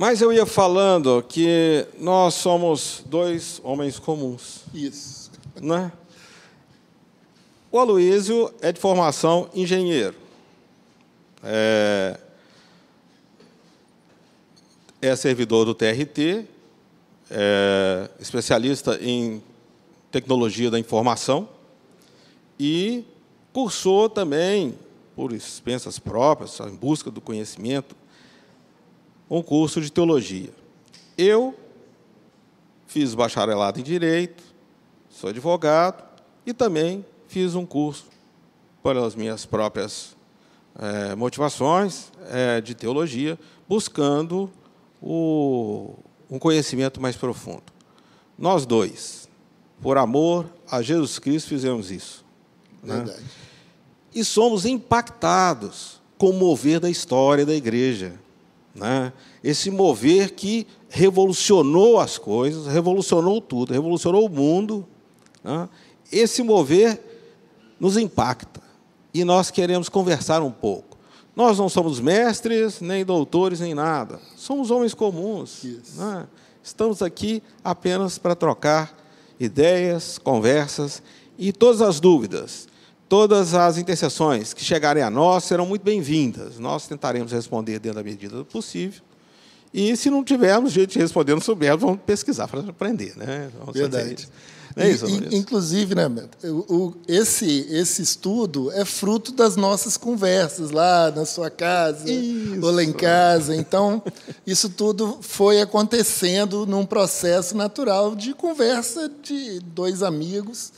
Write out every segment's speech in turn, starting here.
Mas eu ia falando que nós somos dois homens comuns. Isso. Né? O Aloísio é de formação engenheiro. É, é servidor do TRT, é especialista em tecnologia da informação e cursou também, por expensas próprias, em busca do conhecimento, um curso de teologia. Eu fiz bacharelado em Direito, sou advogado e também fiz um curso pelas minhas próprias é, motivações é, de teologia, buscando o, um conhecimento mais profundo. Nós dois, por amor a Jesus Cristo, fizemos isso. Né? E somos impactados com o mover da história da igreja. Né? Esse mover que revolucionou as coisas, revolucionou tudo, revolucionou o mundo. Né? Esse mover nos impacta. E nós queremos conversar um pouco. Nós não somos mestres, nem doutores, nem nada. Somos homens comuns. Né? Estamos aqui apenas para trocar ideias, conversas e todas as dúvidas, todas as intercessões que chegarem a nós serão muito bem-vindas. Nós tentaremos responder dentro da medida do possível. E se não tivermos jeito de responder, não soubermos, vamos pesquisar para aprender. Né? Vamos Verdade. É isso, e, inclusive, né, o, esse, esse estudo é fruto das nossas conversas lá na sua casa, isso. ou lá em casa. Então, isso tudo foi acontecendo num processo natural de conversa de dois amigos,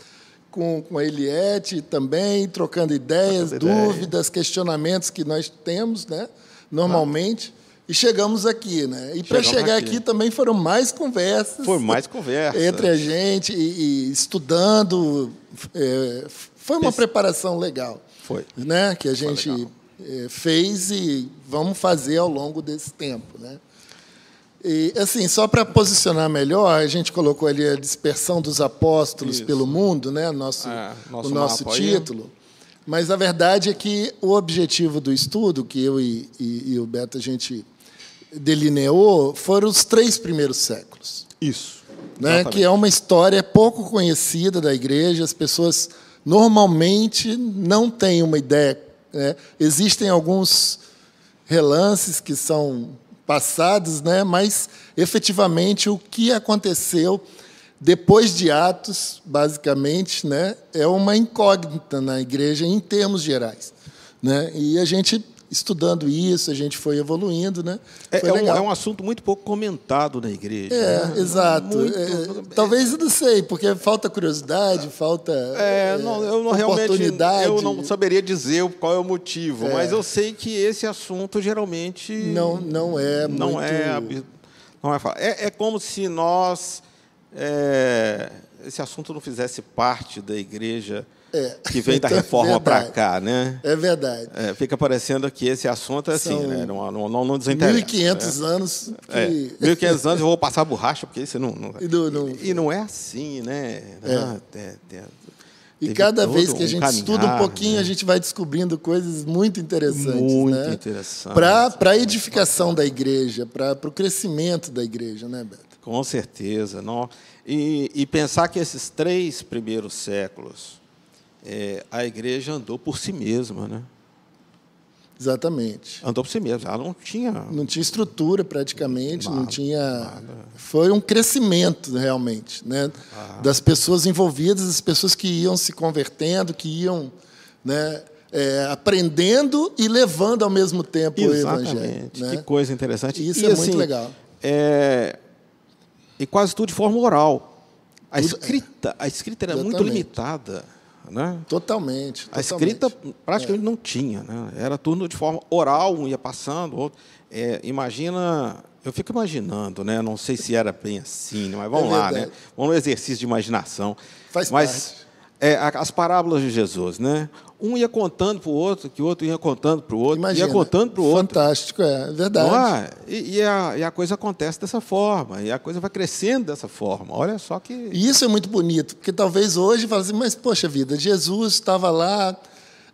com, com a Eliette também, trocando ideias, Trocando dúvidas, questionamentos que nós temos, né, normalmente. E chegamos aqui, né? E para Chegamos chegar aqui. aqui também foram mais conversas Foi mais conversa. entre a gente e, e estudando. é, foi uma Pes- preparação legal, Foi. né? Que a gente legal. é, fez e vamos fazer ao longo desse tempo, né? E assim, só para posicionar melhor, a gente colocou ali a dispersão dos apóstolos Isso. pelo mundo, né? Nosso, É, nosso o nosso mapa aí. título. Mas a verdade é que o objetivo do estudo, que eu e, e- e o Beto a gente delineou, foram os três primeiros séculos Isso. né, que é uma história pouco conhecida da igreja. As pessoas normalmente não têm uma ideia. né? Existem alguns relances que são passados, né, mas efetivamente o que aconteceu depois de Atos, basicamente, né, é uma incógnita na igreja em termos gerais. Né? E a gente estudando isso, a gente foi evoluindo, né? É, Foi é um, legal. é um assunto muito pouco comentado na igreja. É, né? exato. Muito- É, talvez eu não sei, porque falta curiosidade, falta É, não, eu não realmente oportunidade. eu não saberia dizer qual é o motivo, É. mas eu sei que esse assunto geralmente Não, não é não muito... é não é, é é como se nós é, esse assunto não fizesse parte da igreja É. que vem da Então, reforma para cá, né? É verdade. É, fica parecendo que esse assunto é assim, São né? Não, não, não, não desinteressa. 1.500 anos que... É, 1.500 anos eu vou passar borracha, porque isso não. não... E do- não- E não é assim, né? Ah, é, é, E cada vez que a um gente estuda um caminhar, pouquinho, né? a gente vai descobrindo coisas muito interessantes. Muito né? interessante. Para a edificação da igreja, para o crescimento da igreja, né, Beto? Com certeza. Não. E, e pensar que esses três primeiros séculos é, a igreja andou por si mesma, né? Exatamente. Andou por si mesma. Ela não tinha. Não tinha estrutura praticamente, não Nada, tinha. Foi um crescimento realmente, né? Ah. Das pessoas envolvidas, das pessoas que iam se convertendo, que iam, né? é, aprendendo e levando ao mesmo tempo o evangelho. Exatamente. Né? Que coisa interessante. Isso E, é muito assim, legal. é, e quase tudo de forma oral. A Tudo- escrita, a escrita era muito Exatamente. limitada. Né? Totalmente. A totalmente. escrita praticamente não tinha, né? Era tudo de forma oral, um ia passando, outro. É, imagina, eu fico imaginando, né? Não sei se era bem assim, mas vamos É lá, né? Vamos no exercício de imaginação. Faz mas parte. é, as parábolas de Jesus, né? Um ia contando para o outro, que o outro ia contando para o outro, Imagina. ia contando para o outro. Fantástico, é verdade. Não é? E, e a, e a coisa acontece dessa forma, e a coisa vai crescendo dessa forma. Olha só que. E isso é muito bonito, porque talvez hoje fale assim, mas poxa vida, Jesus estava lá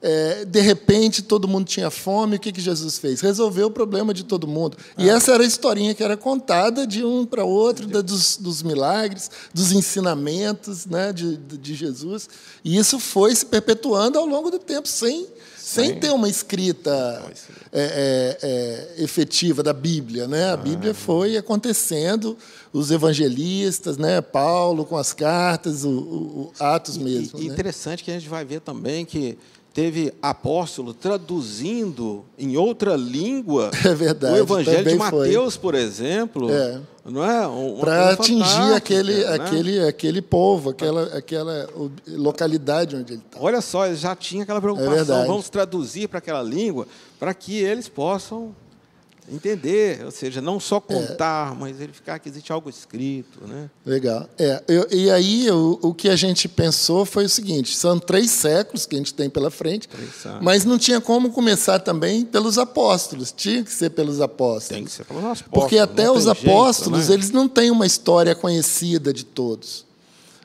É, de repente, todo mundo tinha fome. O que, que Jesus fez? Resolveu o problema de todo mundo. E essa era a historinha que era contada de um para outro, da, dos, dos, milagres, dos ensinamentos né, de, de Jesus. E isso foi se perpetuando ao longo do tempo, sem sem ter uma escrita é, é, é, efetiva da Bíblia. Né? A ah. Bíblia foi acontecendo, os evangelistas, né? Paulo com as cartas, o, o Atos mesmo. E, né? interessante que a gente vai ver também que teve apóstolo traduzindo em outra língua é verdade, o Evangelho de Mateus, foi. por exemplo, é. não é? Para atingir aquele, né? aquele, aquele povo, aquela, aquela localidade onde ele está. Olha só, ele já tinha aquela preocupação, é vamos traduzir para aquela língua para que eles possam entender, ou seja, não só contar, é. mas verificar que existe algo escrito. Né? Legal. É, eu, e aí o, o que a gente pensou foi o seguinte: são três séculos que a gente tem pela frente, mas não tinha como começar também pelos apóstolos, tinha que ser pelos apóstolos. Tem que ser pelos apóstolos. Porque até os apóstolos, jeito, né? eles não têm uma história conhecida de todos.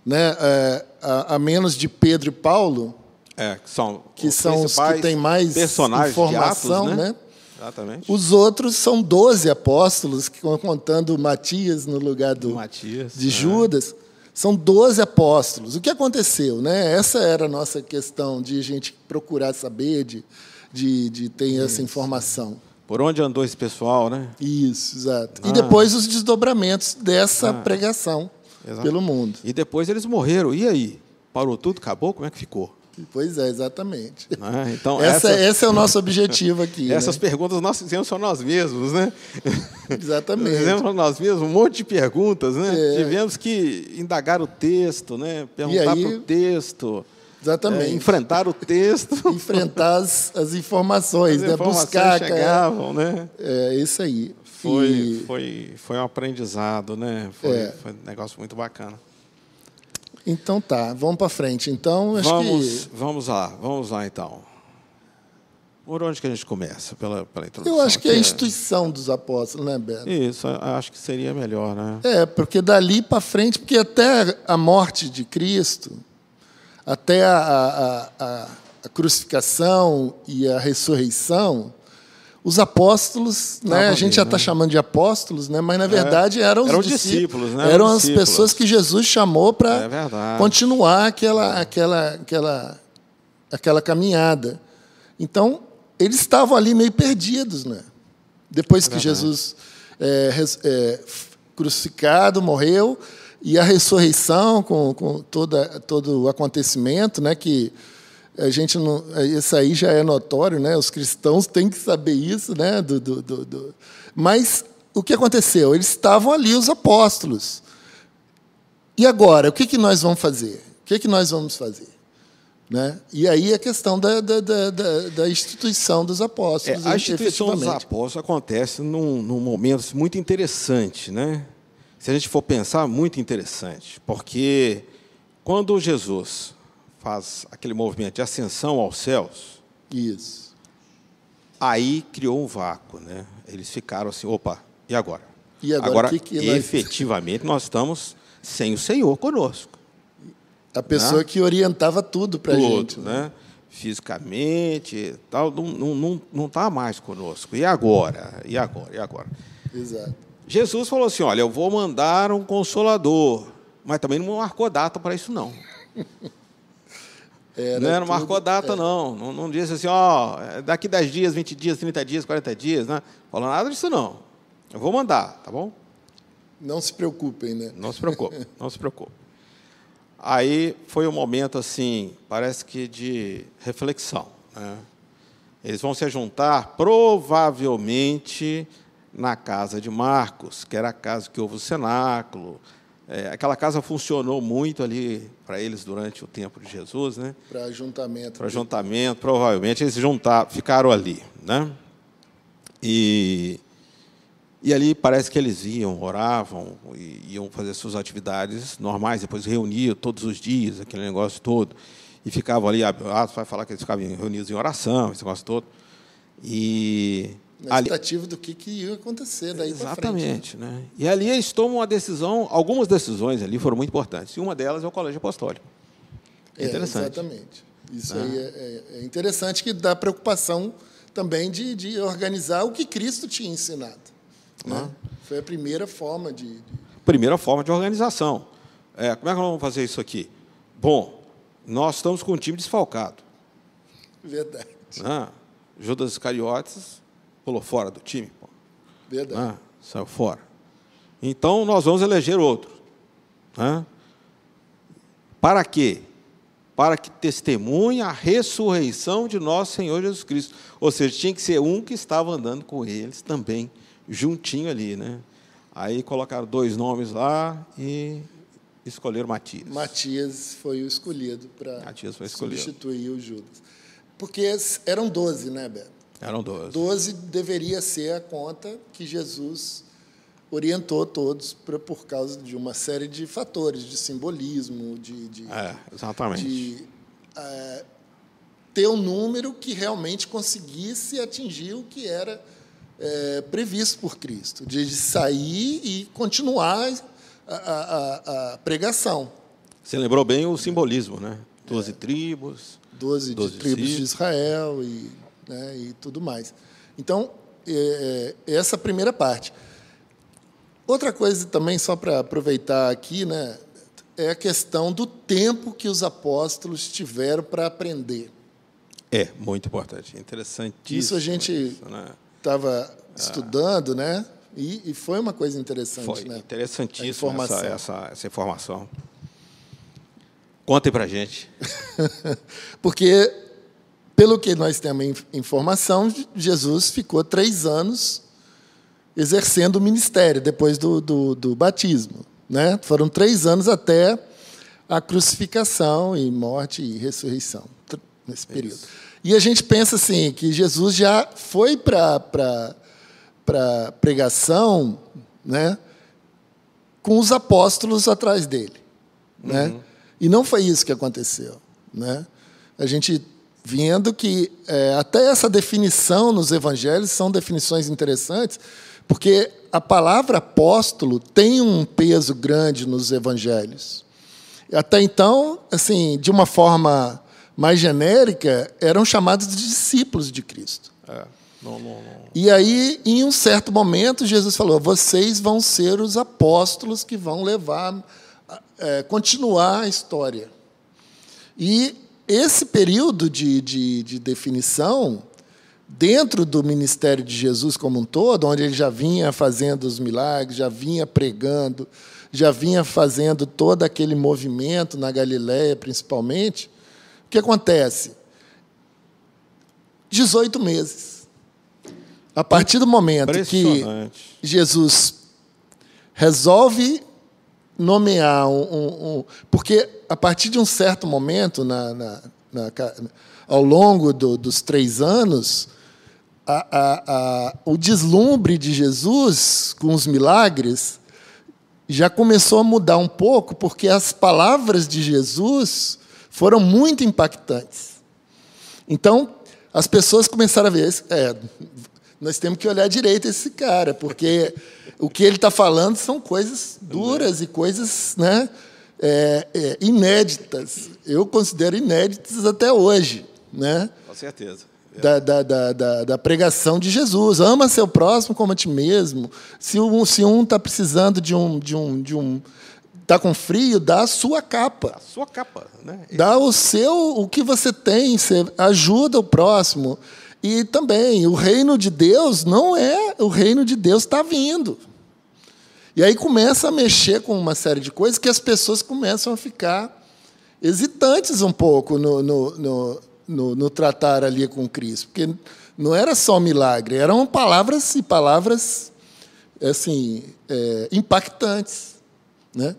Né? É, a, a menos de Pedro e Paulo, é, que são, que os, são os que têm mais informação, Atos, né? né? Exatamente. Os outros são 12 apóstolos, contando Matias no lugar do, Matias, de é. Judas. São 12 apóstolos. O que aconteceu? Né? Essa era a nossa questão de a gente procurar saber, de, de, de ter Isso. essa informação. Por onde andou esse pessoal, né? Isso, exato. Ah. E depois os desdobramentos dessa ah. pregação exato. pelo mundo. E depois eles morreram. E aí? Parou tudo? Acabou? Como é que ficou? Pois é, exatamente. É, então, essa, essa, esse é o nosso objetivo aqui. Né? Essas né? perguntas nós fizemos só nós mesmos, né? Exatamente. Fizemos para nós mesmos um monte de perguntas, né? É. Tivemos que indagar o texto, né? Perguntar para o texto. Exatamente. É, enfrentar o texto. enfrentar as, as informações, as né? Informações buscar. chegavam, né? É isso aí. Foi, e... foi, foi um aprendizado, né? Foi, é. foi um negócio muito bacana. Então tá, vamos para frente. Então, vamos, que... vamos lá, vamos lá então. Por onde que a gente começa? Pela, pela introdução? Eu acho que é a instituição dos apóstolos, né, Beto? Isso, acho que seria melhor, né? É, porque dali para frente, porque até a morte de Cristo, até a, a, a, a crucificação e a ressurreição, os apóstolos, né? a gente já está né? chamando de apóstolos, né? mas na é. verdade eram os eram discípulos, discípulos né? eram, as discípulos. pessoas que Jesus chamou para é continuar aquela, aquela, aquela, aquela caminhada. Então eles estavam ali meio perdidos, né? Depois é que Jesus é, é, crucificado, morreu e a ressurreição com, com toda, todo o acontecimento, né? Que a gente não, isso aí já é notório, né? Os cristãos têm que saber isso, né? Do, do, do, do. Mas o que aconteceu? Eles estavam ali, os apóstolos. E agora, o que, que nós vamos fazer? O que, que nós vamos fazer? Né? E aí a questão da, da, da, da instituição dos apóstolos. É, a instituição dos apóstolos acontece num, num momento muito interessante, né? Se a gente for pensar, muito interessante, porque quando Jesus faz aquele movimento de ascensão aos céus. Isso. Aí criou um vácuo, né? Eles ficaram assim, opa, e agora? E agora, agora que que efetivamente nós estamos sem o Senhor conosco. A pessoa né? que orientava tudo para a gente. Né? né? Fisicamente, tal, não está não, não tá mais conosco. E agora? E agora? E agora? Exato. Jesus falou assim: olha, eu vou mandar um consolador, mas também não marcou data para isso, não. Era né? Não marcou data, é. não. não. Não disse assim, ó, daqui 10 dias, 20 dias, 30 dias, 40 dias, né? Falou nada disso, não. Eu vou mandar, tá bom? Não se preocupem, né? Não se preocupe, não se preocupe. Aí foi um momento, assim, parece que de reflexão. Né? Eles vão se juntar, provavelmente, na casa de Marcos, que era a casa que houve o cenáculo, é, aquela casa funcionou muito ali para eles durante o tempo de Jesus, né? Para ajuntamento. Para ajuntamento, provavelmente eles juntaram, ficaram ali, né? E, e ali parece que eles iam, oravam, iam fazer suas atividades normais, depois reuniam todos os dias, aquele negócio todo, e ficavam ali, ah, vai falar que eles ficavam reunidos em oração, esse negócio todo. E na expectativa do que, que ia acontecer daí para frente. Né? Exatamente. Né? E ali eles tomam uma decisão, algumas decisões ali foram muito importantes. E uma delas é o colégio apostólico. É, interessante. Exatamente. Isso aí é, é interessante que dá preocupação também de, de organizar o que Cristo tinha ensinado. Né? Foi a primeira forma de, de... Primeira forma de organização. É, como é que nós vamos fazer isso aqui? Bom, nós estamos com um time desfalcado. Verdade. Né? Judas Iscariotes pulou fora do time. Pô. Verdade. Né? Saiu fora. Então, nós vamos eleger outro. Né? Para quê? Para que testemunhe a ressurreição de nosso Senhor Jesus Cristo. Ou seja, tinha que ser um que estava andando com eles também, juntinho ali. Né? Aí colocaram dois nomes lá e escolheram Matias. Matias foi o escolhido para substituir o Judas. Porque eram doze, né, Beto? Eram doze. Doze deveria ser a conta que Jesus orientou todos pra, por causa de uma série de fatores, de simbolismo, de, de, É, exatamente. de é, ter um número que realmente conseguisse atingir o que era é, previsto por Cristo, de sair e continuar a, a- a- pregação. Você lembrou bem o simbolismo, né? Doze tribos. Doze, tribos de. Israel e, né, e tudo mais. Então, é, é, essa primeira parte. Outra coisa também, só para aproveitar aqui, né, é a questão do tempo que os apóstolos tiveram para aprender. É, muito importante. Interessantíssimo. Isso a gente isso, né? estava estudando, né? E, e foi uma coisa interessante, Foi né? Interessantíssima essa, essa, essa informação. Contem para gente. Porque, pelo que nós temos in- informação, Jesus ficou três anos exercendo o ministério depois do, do, do batismo. Né? Foram três anos até a crucificação e morte e ressurreição, nesse período. E a gente pensa assim, que Jesus já foi para a pregação né? com os apóstolos atrás dele. Né? E não foi isso que aconteceu. Né? A gente vendo que é, até essa definição nos evangelhos são definições interessantes, porque a palavra apóstolo tem um peso grande nos evangelhos. Até então, assim, de uma forma mais genérica, eram chamados de discípulos de Cristo. É, não, não, não. E aí, em um certo momento, Jesus falou: vocês vão ser os apóstolos que vão levar, é, continuar a história. E esse período de, de, de definição, dentro do ministério de Jesus como um todo, onde ele já vinha fazendo os milagres, já vinha pregando, já vinha fazendo todo aquele movimento na Galiléia, principalmente, o que acontece? 18 meses. A partir do momento que. Jesus resolve nomear um, um- um- porque a partir de um certo momento na, na- na ao longo do- dos três anos a- a- a- o deslumbre de Jesus com os milagres já começou a mudar um pouco porque as palavras de Jesus foram muito impactantes. Então, as pessoas começaram a ver, é, nós temos que olhar direito esse cara, porque o que ele está falando são coisas duras e coisas né, é, é, inéditas. Eu considero inéditas até hoje, né? Com certeza. Da, da, da, da, da pregação de Jesus. Ama seu próximo como a ti mesmo. Se um se um está precisando de um de um de um está com frio, dá a sua capa. A sua capa, né? Dá o seu, o que você tem, você ajuda o próximo. E também, o reino de Deus não é, o reino de Deus está vindo. E aí começa a mexer com uma série de coisas que as pessoas começam a ficar hesitantes um pouco no, no, no, no, no tratar ali com Cristo. Porque não era só milagre, eram palavras e palavras assim, é, impactantes. Né?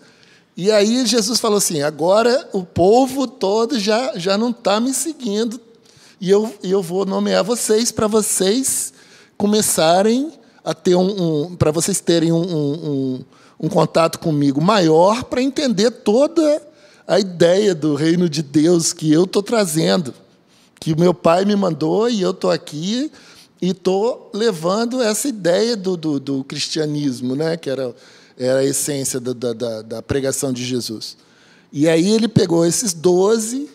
E aí Jesus falou assim: agora o povo todo já, já não está me seguindo, e eu, eu vou nomear vocês para vocês começarem a ter um. um para vocês terem um, um, um, contato comigo maior para entender toda a ideia do reino de Deus que eu estou trazendo, que o meu pai me mandou e eu estou aqui e estou levando essa ideia do, do, do cristianismo, né? que era era a essência da, da, da pregação de Jesus. E aí ele pegou esses doze,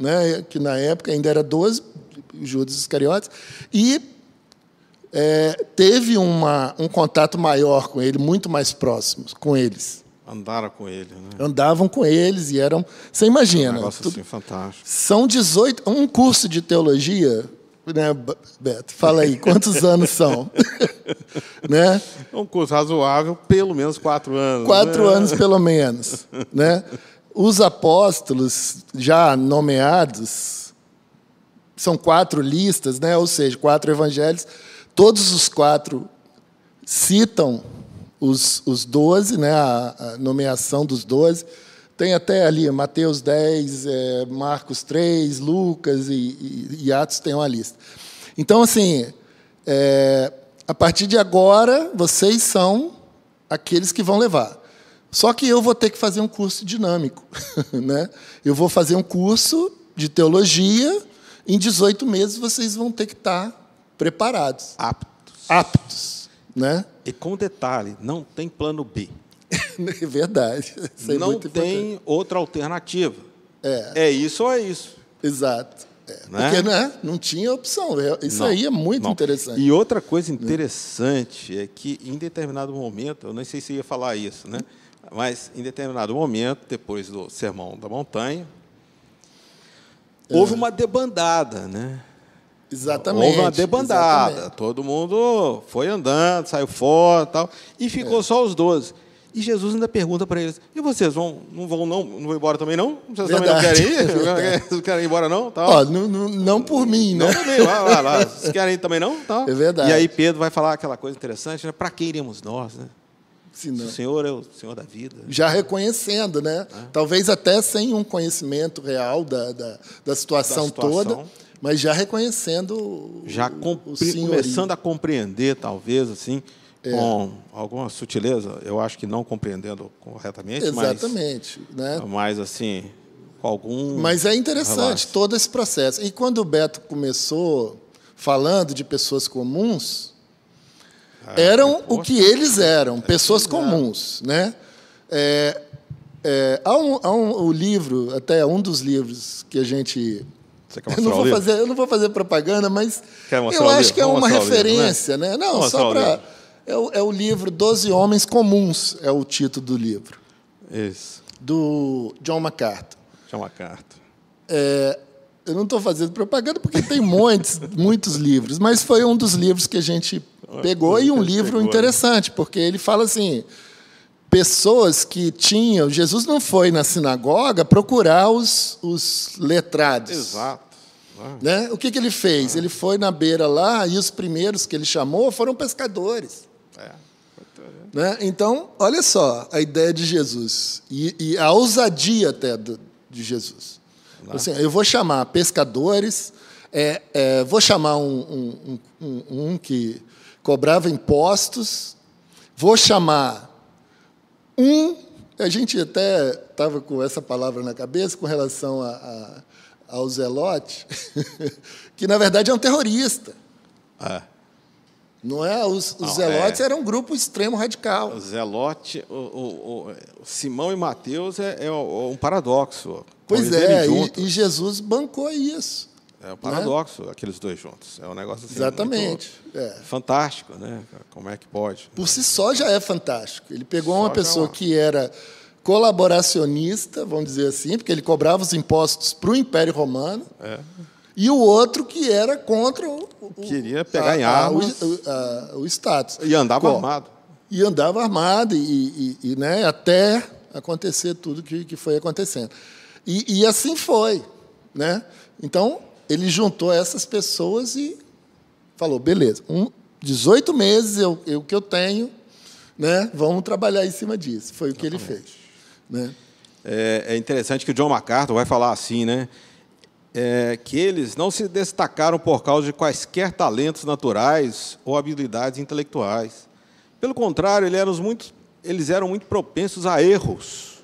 né, que na época ainda era 12, Judas Iscariotes, e é, teve uma, um contato maior com ele, muito mais próximo com eles. Andaram com ele, né? Andavam com eles e eram. Você imagina. Um negócio tudo- assim, fantástico. são 18. Um curso de teologia, né, Beto? Fala aí, quantos anos são? né? Um curso razoável, pelo menos quatro anos. Quatro né? anos, pelo menos. Né? Os apóstolos já nomeados são quatro listas, né? ou seja, quatro evangelhos. Todos os quatro citam os, os 12, né? a, a nomeação dos doze. Tem até ali Mateus 10, eh, Marcos 3, Lucas e, e, e Atos tem uma lista. Então, assim, é, a partir de agora, vocês são aqueles que vão levar. Só que eu vou ter que fazer um curso dinâmico. Né? Eu vou fazer um curso de teologia. Em 18 meses, vocês vão ter que estar preparados, Aptos. aptos. Né? E com detalhe, não tem plano B. É verdade. É não muito importante. tem outra alternativa. É. É isso ou é isso. Exato. É, Né? Porque né, não tinha opção. Isso Não, aí é muito não. interessante. E outra coisa interessante é que, em determinado momento, eu não sei se ia falar isso, né? Mas em determinado momento, depois do Sermão da Montanha, houve uma debandada, né? Exatamente. Houve uma debandada. exatamente. Todo mundo foi andando, saiu fora tal, e ficou É. só os doze. E Jesus ainda pergunta para eles: e vocês vão, não vão não, não vão embora também não? Vocês também não Verdade, querem ir? verdade. Não querem ir embora não? Tal. Ó, não, não, não por mim, né? Não vai, vai lá. Vocês querem ir também não? Tal. É verdade. E aí Pedro vai falar aquela coisa interessante, né? Para que iremos nós, né? Se Se não. o Senhor é o Senhor da vida. Já reconhecendo, né? É. Talvez até sem um conhecimento real da, da, da situação, Da situação. toda, mas já reconhecendo Já compre- o senhorio. começando a compreender, talvez, assim, É. com alguma sutileza, eu acho que não compreendendo corretamente, Exatamente. Né? mas, mas assim, com algum. Mas é interessante relaxo. todo esse processo. E quando o Beto começou falando de pessoas comuns, eram o que eles eram, pessoas comuns. Né? É, é, há um, há um o livro, até um dos livros que a gente. Você quer Eu não, vou fazer, eu não vou fazer propaganda, mas eu acho que é uma mostrar o livro, né? referência. Né? Não, Vamos só para. É o, é o livro Doze Homens Comuns, é o título do livro, Isso. do John MacArthur. A carta. É, eu não estou fazendo propaganda porque tem muitos, muitos livros, mas foi um dos livros que a gente pegou e um livro pegou, né? interessante, porque ele fala assim: pessoas que tinham. Jesus não foi na sinagoga procurar os, os letrados. Exato. né? Né? O que, que ele fez? Ele foi na beira lá e os primeiros que ele chamou foram pescadores. É. Né? Então, olha só a ideia de Jesus e, e a ousadia até do, de Jesus. Assim, eu vou chamar pescadores, é, é, vou chamar um, um, um, um que cobrava impostos, vou chamar um. A gente até estava com essa palavra na cabeça com relação a, a, ao Zelote, que na verdade é um terrorista. É. Não é? Os, os Não, Zelotes é. eram um grupo extremo radical. O Zelote, o, o- o- Simão e Mateus é, é um paradoxo. Pois é, e, e Jesus bancou isso. É um paradoxo, aqueles dois juntos. É um negócio assim. Exatamente. É. Fantástico, né? Como é que pode? Por si só já é fantástico. Ele pegou Só uma já pessoa é uma- que era colaboracionista, vamos dizer assim, porque ele cobrava os impostos para o Império Romano, É. e o outro que era contra o. o- Queria pegar em a- a- armas. O, a- o status. E andava Co- armado. E andava armado, e, e- e, né, até acontecer tudo que, que foi acontecendo. E, e assim foi. Né? Então, ele juntou essas pessoas e falou: beleza, um, 18 meses eu, eu que eu tenho, né, vamos trabalhar em cima disso. Foi o que ele fez. Né? É, é interessante que o John MacArthur vai falar assim, né? É, que eles não se destacaram por causa de quaisquer talentos naturais ou habilidades intelectuais. Pelo contrário, eles eram muito, eles eram muito propensos a erros,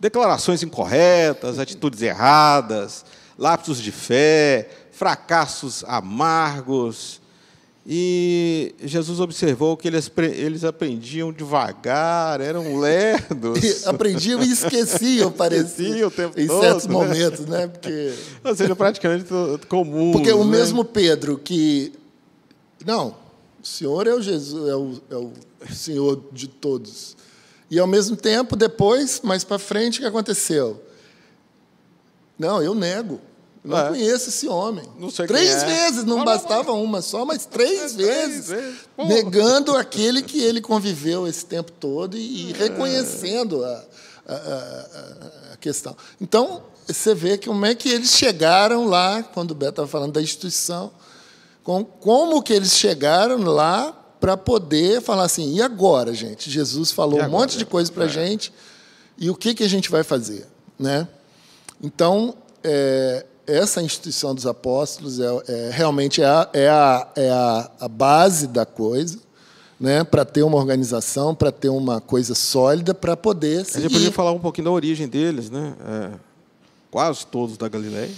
declarações incorretas, atitudes erradas, lapsos de fé, fracassos amargos. E Jesus observou que eles, eles aprendiam devagar, eram lerdos. Aprendiam e esqueciam, parecia, Esqueciam o tempo em todo, certos né? momentos, né? Porque, Ou seja, praticamente comum. porque o né? mesmo Pedro que. Não, o Senhor é o Jesus, é o, é o Senhor de todos. E ao mesmo tempo, depois, mais para frente, o que aconteceu? Não, eu nego. Eu Não É. conheço esse homem. Não três é. vezes, não Não, não, bastava uma só, mas três Três vezes. vezes. Negando aquele que ele conviveu esse tempo todo e, e reconhecendo a, a- a- a questão. Então, você vê como é que eles chegaram lá, quando o Beto estava falando da instituição, com, como que eles chegaram lá para poder falar assim, e agora, gente? Jesus falou E um agora? monte de coisa para a É. gente, e o que, que a gente vai fazer? Né? Então, é, essa instituição dos apóstolos é, é- realmente é, a, é, a, é a, a base da coisa, né? para ter uma organização, para ter uma coisa sólida, para poder A gente seguir. podia falar um pouquinho da origem deles, né? É, quase todos da Galileia.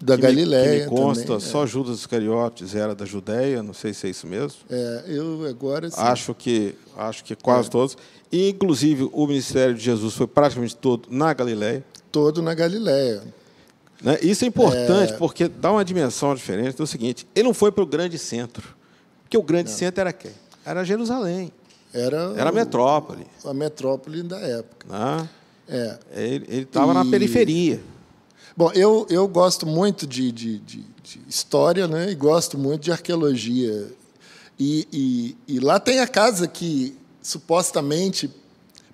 da Que me- Galileia Que me consta, também, só Judas Iscariotes era da Judéia, não sei se é isso mesmo. É, É, eu agora sim. Acho que acho que quase É. todos. E, inclusive, o ministério de Jesus foi praticamente todo na Galileia. Todo na Galileia. Né? Isso é importante porque dá uma dimensão diferente do seguinte: ele não foi para o grande centro. Porque o grande centro era quem? Era Jerusalém, Era, era a o- metrópole. a metrópole da época. Né? É. Ele estava na E- periferia. Bom, eu, eu gosto muito de, de, de- de história né? e gosto muito de arqueologia. E, e, e lá tem a casa que supostamente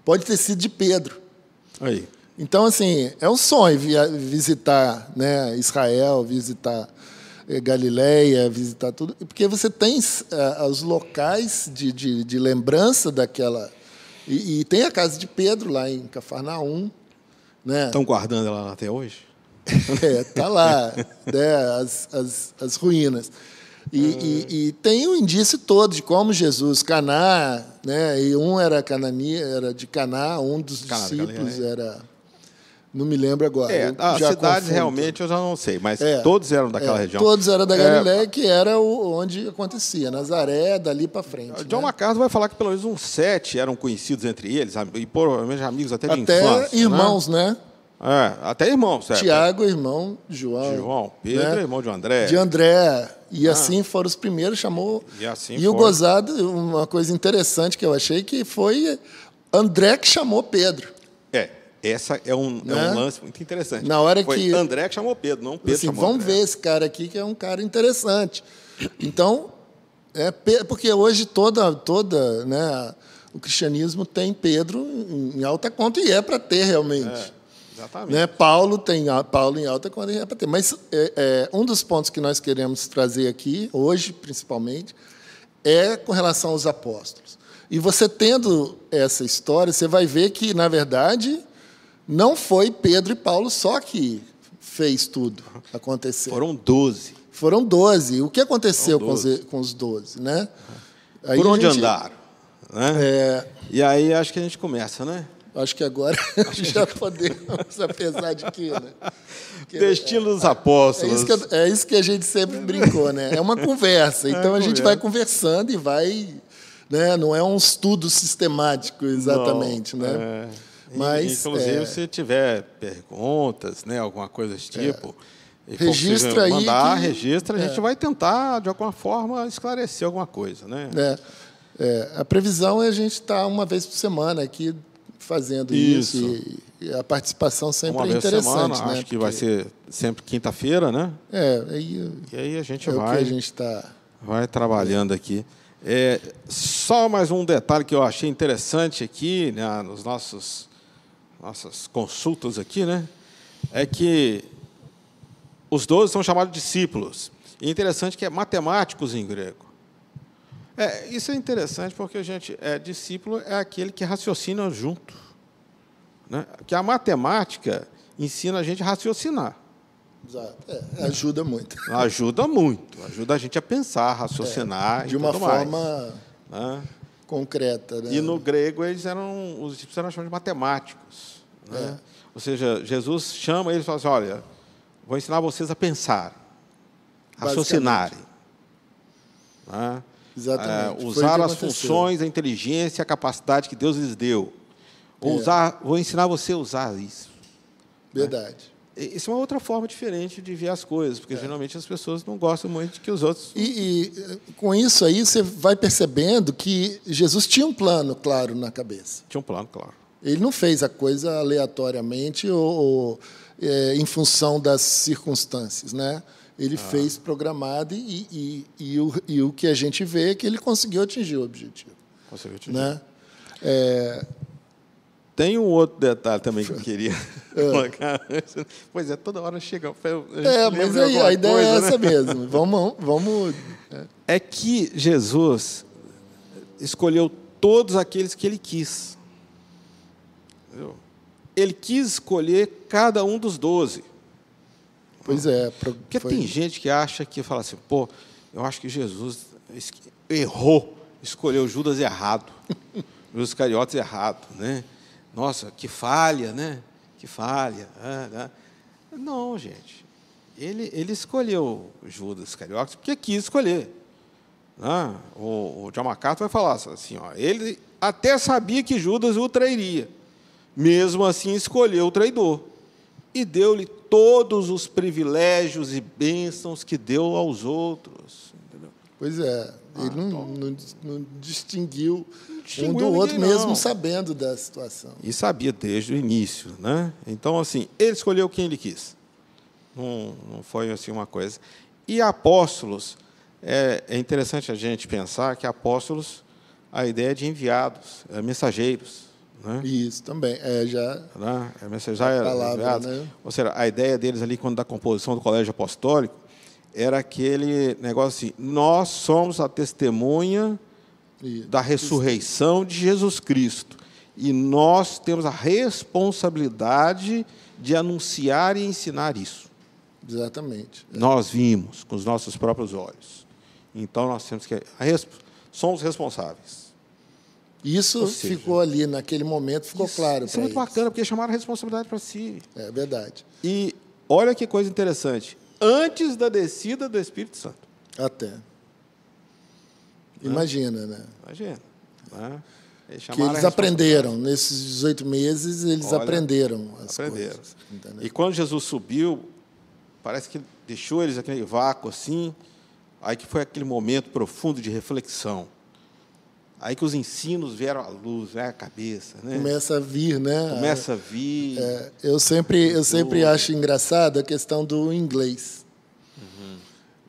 pode ter sido de Pedro. Aí. Então, assim, é um sonho visitar né, Israel, visitar eh, Galileia, visitar tudo, porque você tem eh, os locais de, de, de lembrança daquela. E, e tem a casa de Pedro lá em Cafarnaum. Né? Estão guardando ela lá até hoje? É, tá lá, né, as, as, as ruínas. E, e, e tem o indício todo de como Jesus, Caná, né, e um era Canani, era de Caná, um dos Caná discípulos era, não me lembro agora. É, as já cidades confundo. realmente eu já não sei, mas É, todos eram daquela é, região. Todos eram da É, Galileia, que era o, onde acontecia, Nazaré, dali para frente. John né? MacArthur vai falar que pelo menos uns sete eram conhecidos entre eles, e provavelmente amigos até de Até infância. irmãos, né? Né? É, até irmãos, certo? Tiago, irmão João. João, Pedro, né? irmão de André. de André. E assim foram os primeiros, chamou. E assim o foram. gozado, uma coisa interessante que eu achei, que foi André que chamou Pedro. É, essa é um, é Né? um lance muito interessante. Na hora Foi que- André que chamou Pedro, não Pedro assim, chamou vamos André. ver esse cara aqui, que é um cara interessante. Então, é, porque hoje toda, toda né, o cristianismo tem Pedro em alta conta, e é para ter realmente. É, exatamente. Né? Paulo tem Paulo em alta quando é para ter. Mas é, é, um dos pontos que nós queremos trazer aqui, hoje principalmente, é com relação aos apóstolos. E você tendo essa história, você vai ver que, na verdade, não foi Pedro e Paulo só que fez tudo acontecer. Foram 12. Foram 12. O que aconteceu com os, 12. com os 12? Né? Aí Por onde gente- andaram? Né? É, E aí acho que a gente começa, né? acho que agora já podemos, apesar de que. Né? Que- Destino dos É apóstolos. isso, que, é isso que a gente sempre brincou, né? É uma conversa. Então a gente conversa. vai conversando e vai. Né? Não é um estudo sistemático exatamente. Não, né? é. Mas, Inclusive, é, se tiver perguntas, né, alguma coisa desse tipo, e for Registra aí mandar, que- registra, a é. gente vai tentar, de alguma forma, esclarecer alguma coisa. Né? É, é, a previsão é a gente estar uma vez por semana aqui fazendo isso, Isso. e, a participação sempre Uma é interessante. semana, né? acho que vai Porque- ser sempre quinta-feira, né? É, aí E aí a gente é vai, a gente está. vai trabalhando aqui. É, só mais um detalhe que eu achei interessante aqui, né, nos nossos nossas consultas aqui, né? É que os doze são chamados discípulos. E é interessante que é matemáticos em grego. É, isso é interessante porque a gente é discípulo é aquele que raciocina junto, né? Que a matemática ensina a gente a raciocinar. Exato. É, ajuda muito. Ajuda muito, ajuda a gente a pensar, raciocinar É, De uma forma né? Concreta. Né? E no grego eles eram os discípulos eram chamados de matemáticos, né? É. Ou seja, Jesus chama eles e fala assim: olha, vou ensinar vocês a pensar, raciocinarem. Né? Exatamente. É, usar as funções, a inteligência a capacidade que Deus lhes deu. Vou, É. usar, vou ensinar você a usar isso. Verdade. Isso é uma outra forma diferente de ver as coisas, porque geralmente as pessoas não gostam muito de que os outros. E, e, eh, com isso aí você vai percebendo que Jesus tinha um plano claro na cabeça. Tinha um plano, claro. Ele não fez a coisa aleatoriamente ou, ou, eh, em função das circunstâncias, né? Ele fez programado e, e, e, o, e o que a gente vê é que ele conseguiu atingir o objetivo, Conseguiu atingir. né? É, Tem um outro detalhe também que eu queria colocar. Pois é, toda hora chega. é, mas aí, a ideia coisa, é né? essa mesmo. Vamos, vamos. É que Jesus escolheu todos aqueles que ele quis. Entendeu? Ele quis escolher cada um dos doze. Pois é. Porque foi- tem gente que acha que fala assim, pô, eu acho que Jesus es- errou, escolheu Judas errado, Judas Cariotes errado, né? Nossa, que falha, né? Que falha. ah. Não, gente. Ele, ele escolheu Judas Cariotes porque quis escolher. né? O, o John MacArthur vai falar assim, ó, ele até sabia que Judas o trairia. Mesmo assim, escolheu o traidor e deu-lhe todos os privilégios e bênçãos que deu aos outros. entendeu? Pois é. Ele não, não, não distinguiu um Ah, distinguiu do outro, ninguém, mesmo sabendo da situação. E sabia desde o início, né? Então, assim, ele escolheu quem ele quis. Não, não foi assim uma coisa. E apóstolos, é, é interessante a gente pensar que apóstolos, a ideia é de enviados, é mensageiros, né? Isso também. É, já né? É mensageiro, palavra, enviados. né? Ou seja, a ideia deles ali, quando da composição do colégio apostólico, era aquele negócio assim: nós somos a testemunha da ressurreição de Jesus Cristo. E nós temos a responsabilidade de anunciar e ensinar isso. Exatamente. Nós vimos com os nossos próprios olhos. Então nós temos que. somos responsáveis. Isso seja, ficou ali naquele momento, ficou Isso- claro Isso é muito eles. bacana, porque chamaram a responsabilidade para si. É verdade. E olha que coisa interessante. Antes da descida do Espírito Santo. Até. Imagina, né? Imagina. Né? Eles Que eles aprenderam. Nesses 18 meses, eles Olha, aprenderam as Aprenderam. coisas. entendeu? E quando Jesus subiu, parece que deixou eles aquele vácuo assim, aí que foi aquele momento profundo de reflexão. Aí que os ensinos vieram à luz, né, à cabeça, né? Começa a vir, né? Começa a vir. É, eu sempre, eu sempre acho engraçado a questão do inglês.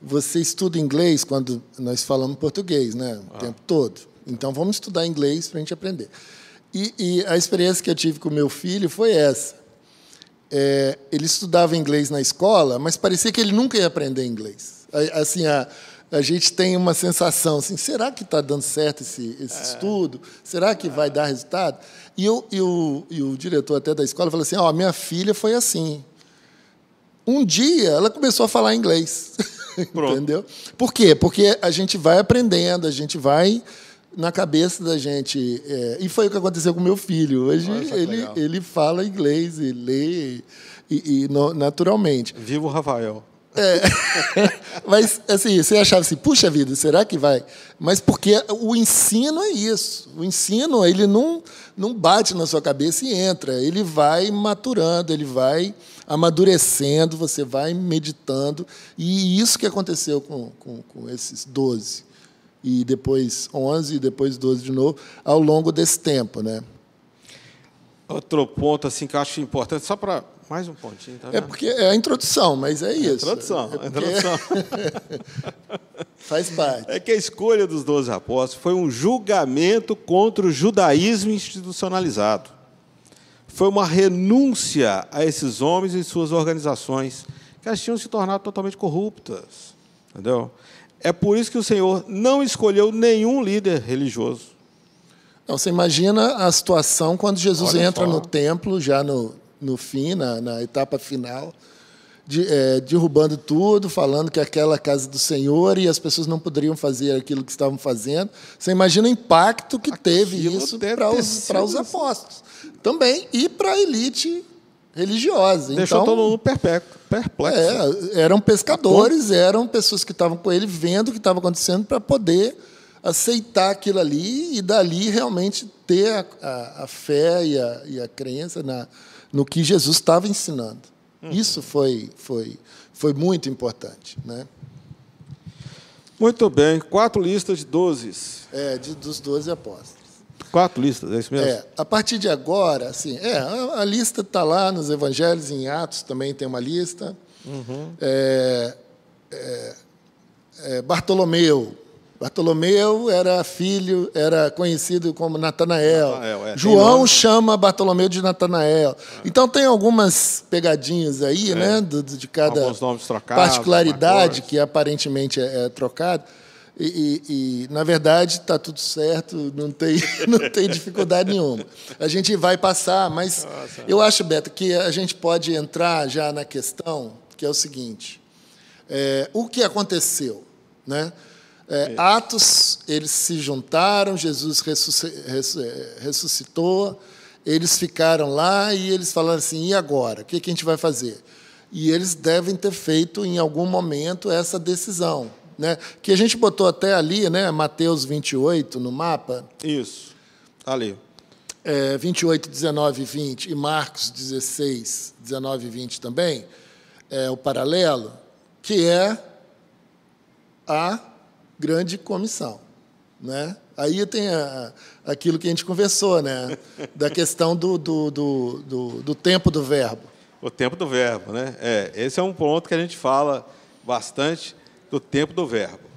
Você estuda inglês quando nós falamos português, né? O tempo todo. Então vamos estudar inglês para a gente aprender. E, e a experiência que eu tive com meu filho foi essa. É, ele estudava inglês na escola, mas parecia que ele nunca ia aprender inglês. Assim, a, a gente tem uma sensação assim, será que está dando certo esse, esse estudo? Será que vai dar resultado? E, eu, e, o, e o diretor até da escola falou assim, ó, minha filha foi assim. Um dia ela começou a falar inglês. Entendeu? Por quê? Porque a gente vai aprendendo, a gente vai na cabeça da gente. é, e foi o que aconteceu com meu filho. Hoje ele, legal. ele fala inglês e lê e, e naturalmente. Viva o Rafael. Mas assim, você achava assim, puxa vida, será que vai? Mas porque o ensino é isso. O ensino, ele não, não bate na sua cabeça e entra. Ele vai maturando, ele vai amadurecendo, você vai meditando. E isso que aconteceu com, com, com esses 12. E depois 11, e depois 12 de novo, ao longo desse tempo. Né? Outro ponto assim que eu acho importante, só para mais um pontinho, tá É vendo? porque é a introdução, mas é isso. Introdução, É porque introdução. Faz parte. É que a escolha dos doze apóstolos foi um julgamento contra o judaísmo institucionalizado. Foi uma renúncia a esses homens e suas organizações, que elas tinham se tornado totalmente corruptas. Entendeu? É por isso que o Senhor não escolheu nenhum líder religioso. Então, você imagina a situação quando Jesus Olha entra só. no templo, já no, no fim, na, na etapa final, de, é, derrubando tudo, falando que aquela casa do Senhor e as pessoas não poderiam fazer aquilo que estavam fazendo. Você imagina o impacto que teve Aquilo isso deve para os, os apóstolos também e para a elite religiosa. Deixou então, todo mundo perplexo. perplexo. É, eram pescadores, eram pessoas que estavam com ele vendo o que estava acontecendo para poder aceitar aquilo ali e dali realmente ter a, a, a fé e a, e a crença na, no que Jesus estava ensinando. Uhum. Isso foi, foi, foi muito importante. Né? Muito bem. Quatro listas de doze. É, de, dos doze apóstolos. Quatro listas, é isso mesmo? É, a partir de agora, assim, é, a, a lista está lá nos evangelhos, em Atos também tem uma lista. Uhum. É, é, é Bartolomeu, Bartolomeu era filho, era conhecido como Natanael. Natanael é, João chama Bartolomeu de Natanael. É. Então tem algumas pegadinhas aí, é. né, de, de cada trocados, particularidade que aparentemente é, é trocado. E, e, e, na verdade está tudo certo, não tem, não tem dificuldade nenhuma. A gente vai passar, mas Nossa. eu acho, Beto, que a gente pode entrar já na questão que é o seguinte: é, o que aconteceu, né? É, Atos, eles se juntaram, Jesus é, ressuscitou, eles ficaram lá e eles falaram assim: e agora? O que, a gente vai fazer? E eles devem ter feito em algum momento essa decisão. Né? Que a gente botou até ali, né, Mateus 28 no mapa. Isso, ali. É, 28, 19 e 20, e Marcos 16, 19 e 20 também, é o paralelo, que é a grande comissão. Né? Aí tem a, aquilo que a gente conversou, né? da questão do, do, do, do, do tempo do verbo. O tempo do verbo, né? É, esse é um ponto que a gente fala bastante do tempo do verbo.